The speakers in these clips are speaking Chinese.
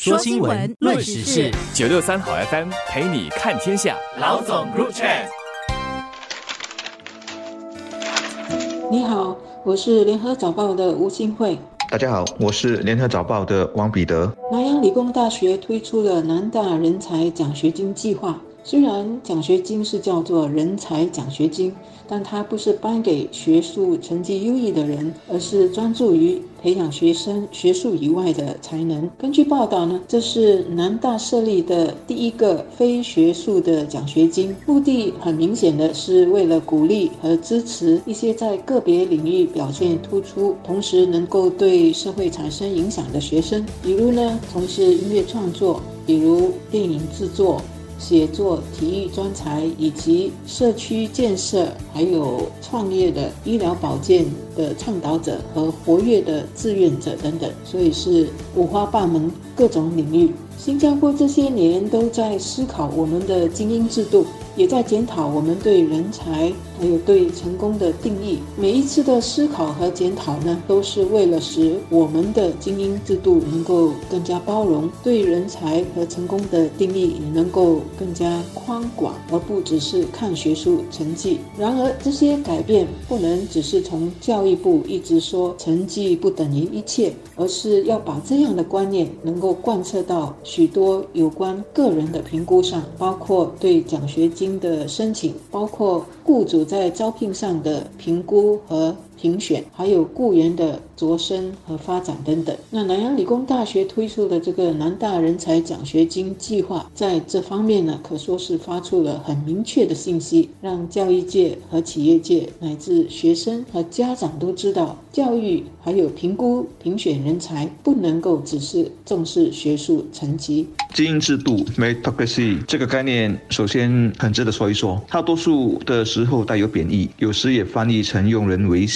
说新闻，论时事，九六三好 FM 陪你看天下。老总 Group Chat。你好，我是联合早报的吴新慧。大家好，我是联合早报的王彼得。南洋理工大学推出了南大人才奖学金计划。虽然奖学金是叫做人才奖学金，但它不是颁给学术成绩优异的人，而是专注于培养学生学术以外的才能。根据报道呢，这是南大设立的第一个非学术的奖学金，目的很明显的是为了鼓励和支持一些在个别领域表现突出，同时能够对社会产生影响的学生，比如呢，从事音乐创作，比如电影制作。写作、体育专才，以及社区建设，还有创业的医疗保健的倡导者和活跃的志愿者等等，所以是五花八门，各种领域。新加坡这些年都在思考我们的精英制度，也在检讨我们对人才还有对成功的定义。每一次的思考和检讨呢，都是为了使我们的精英制度能够更加包容，对人才和成功的定义也能够更加宽广，而不只是看学术成绩。然而，这些改变不能只是从教育部一直说成绩不等于一切，而是要把这样的观念能够贯彻到。许多有关个人的评估上，包括对奖学金的申请，包括雇主在招聘上的评估和。评选，还有雇员的擢升和发展等等。那南洋理工大学推出的这个南大人才奖学金计划，在这方面呢，可说是发出了很明确的信息，让教育界和企业界乃至学生和家长都知道，教育还有评估评选人才，不能够只是重视学术成绩。精英制度 （meritocracy） 这个概念，首先很值得说一说。它多数的时候带有贬义，有时也翻译成用人为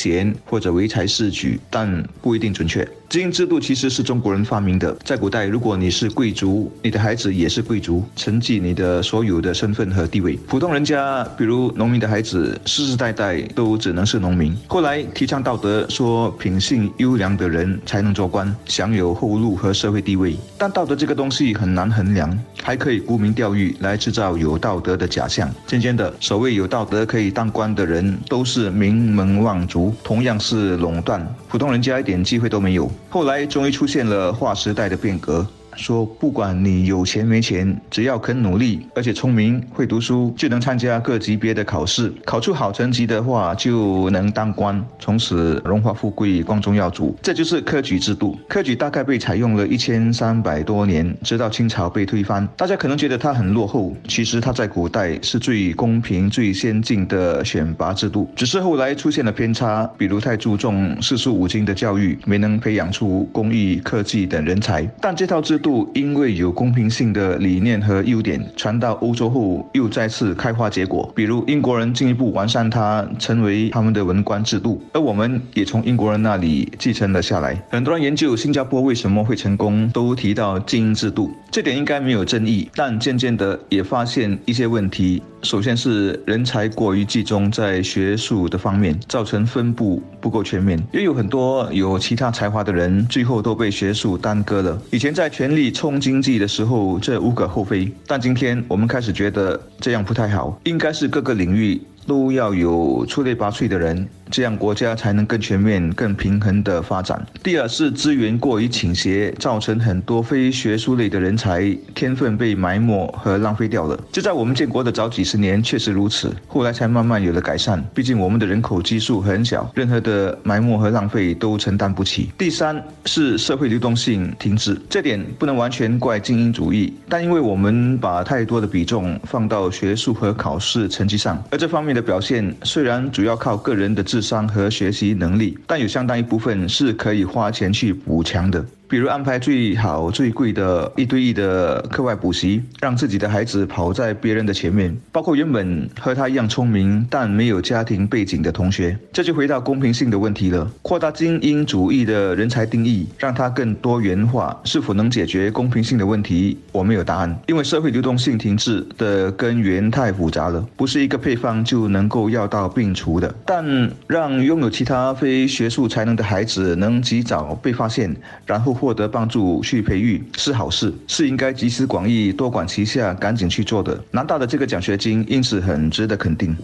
或者唯才是举，但不一定准确。精英制度其实是中国人发明的。在古代，如果你是贵族，你的孩子也是贵族，承继你的所有的身份和地位。普通人家，比如农民的孩子，世世代代都只能是农民。后来提倡道德，说品性优良的人才能做官，享有后路和社会地位。但道德这个东西很难衡量，还可以沽名钓誉来制造有道德的假象。渐渐的，所谓有道德可以当官的人，都是名门望族，同样是垄断，普通人家一点机会都没有。后来终于出现了划时代的变革。说不管你有钱没钱，只要肯努力，而且聪明会读书，就能参加各级别的考试，考出好成绩的话，就能当官，从此荣华富贵，光宗耀祖。这就是科举制度。科举大概被采用了一千三百多年，直到清朝被推翻。大家可能觉得它很落后，其实它在古代是最公平、最先进的选拔制度。只是后来出现了偏差，比如太注重四书五经的教育，没能培养出工艺、科技等人才。但这套制度因为有公平性的理念和优点，传到欧洲后又再次开花结果。比如英国人进一步完善它，成为他们的文官制度，而我们也从英国人那里继承了下来。很多人研究新加坡为什么会成功，都提到精英制度，这点应该没有争议。但渐渐的也发现一些问题。首先是人才过于集中在学术的方面，造成分布不够全面。也有很多有其他才华的人，最后都被学术耽搁了。以前在全力冲经济的时候，这无可厚非。但今天我们开始觉得这样不太好，应该是各个领域。都要有出类拔萃的人，这样国家才能更全面、更平衡的发展。第二是资源过于倾斜，造成很多非学术类的人才天分被埋没和浪费掉了。就在我们建国的早几十年确实如此，后来才慢慢有了改善。毕竟我们的人口基数很小，任何的埋没和浪费都承担不起。第三是社会流动性停滞，这点不能完全怪精英主义，但因为我们把太多的比重放到学术和考试成绩上，而这方面。的表现虽然主要靠个人的智商和学习能力，但有相当一部分是可以花钱去补强的。比如安排最好最贵的一对一的课外补习，让自己的孩子跑在别人的前面，包括原本和他一样聪明但没有家庭背景的同学。这就回到公平性的问题了。扩大精英主义的人才定义，让它更多元化，是否能解决公平性的问题？我没有答案，因为社会流动性停滞的根源太复杂了，不是一个配方就能够药到病除的。但让拥有其他非学术才能的孩子能及早被发现，然后。获得帮助去培育是好事，是应该集思广益、多管齐下、赶紧去做的。拿到的这个奖学金因此很值得肯定。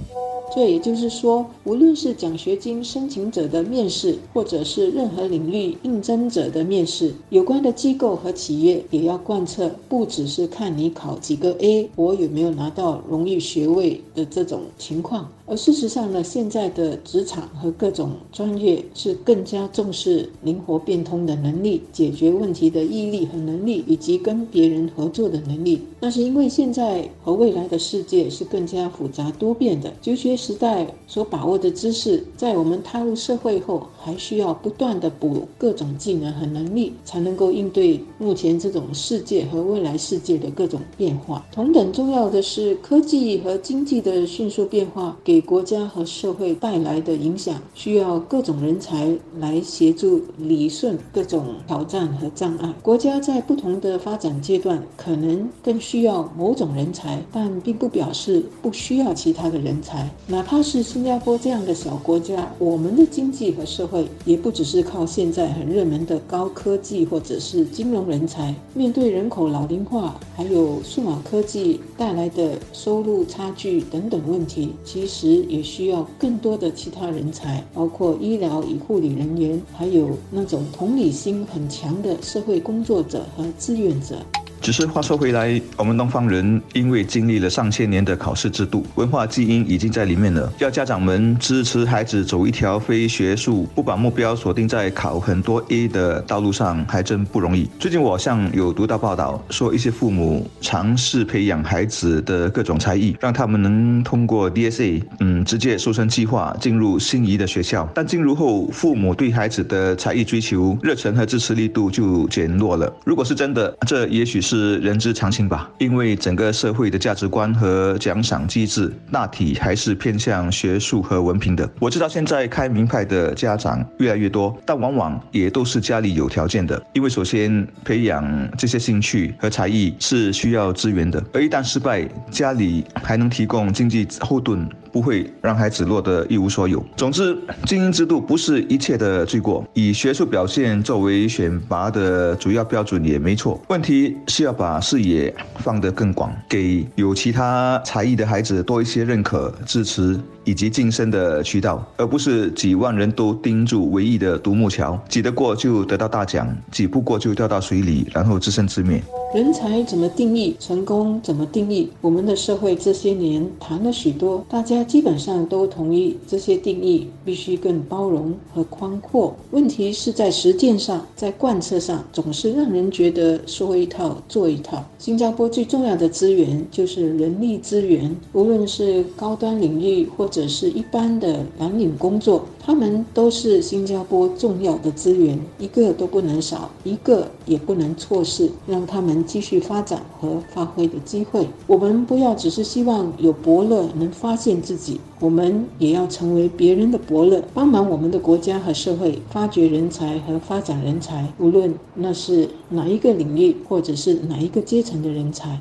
这也就是说，无论是奖学金申请者的面试，或者是任何领域应征者的面试，有关的机构和企业也要贯彻，不只是看你考几个 A，我有没有拿到荣誉学位的这种情况。而事实上呢，现在的职场和各种专业是更加重视灵活变通的能力、解决问题的毅力和能力，以及跟别人合作的能力。那是因为现在和未来的世界是更加复杂多变的。求学时代所把握的知识，在我们踏入社会后，还需要不断的补各种技能和能力，才能够应对目前这种世界和未来世界的各种变化。同等重要的是，科技和经济的迅速变化给国家和社会带来的影响，需要各种人才来协助理顺各种挑战和障碍。国家在不同的发展阶段，可能更需要某种人才，但并不表示不需要其他的人才。哪怕是新加坡这样的小国家，我们的经济和社会也不只是靠现在很热门的高科技或者是金融人才。面对人口老龄化，还有数码科技带来的收入差距等等问题，其实。也需要更多的其他人才，包括医疗与护理人员，还有那种同理心很强的社会工作者和志愿者。只是话说回来，我们东方人因为经历了上千年的考试制度，文化基因已经在里面了。要家长们支持孩子走一条非学术、不把目标锁定在考很多 A 的道路上，还真不容易。最近我好像有读到报道，说一些父母尝试培养孩子的各种才艺，让他们能通过 DSA，嗯，直接瘦身计划进入心仪的学校。但进入后，父母对孩子的才艺追求热忱和支持力度就减弱了。如果是真的，这也许是。是人之常情吧，因为整个社会的价值观和奖赏机制大体还是偏向学术和文凭的。我知道现在开名牌的家长越来越多，但往往也都是家里有条件的，因为首先培养这些兴趣和才艺是需要资源的，而一旦失败，家里还能提供经济后盾。不会让孩子落得一无所有。总之，精英制度不是一切的罪过，以学术表现作为选拔的主要标准也没错。问题是要把视野放得更广，给有其他才艺的孩子多一些认可、支持。以及晋升的渠道，而不是几万人都盯住唯一的独木桥，挤得过就得到大奖，挤不过就掉到水里，然后自生自灭。人才怎么定义？成功怎么定义？我们的社会这些年谈了许多，大家他基本上都同意这些定义必须更包容和宽阔。问题是在实践上，在贯彻上，总是让人觉得说一套做一套。新加坡最重要的资源就是人力资源，无论是高端领域或。者是一般的蓝领工作，他们都是新加坡重要的资源，一个都不能少，一个也不能错失，让他们继续发展和发挥的机会。我们不要只是希望有伯乐能发现自己，我们也要成为别人的伯乐，帮忙我们的国家和社会发掘人才和发展人才，无论那是哪一个领域或者是哪一个阶层的人才。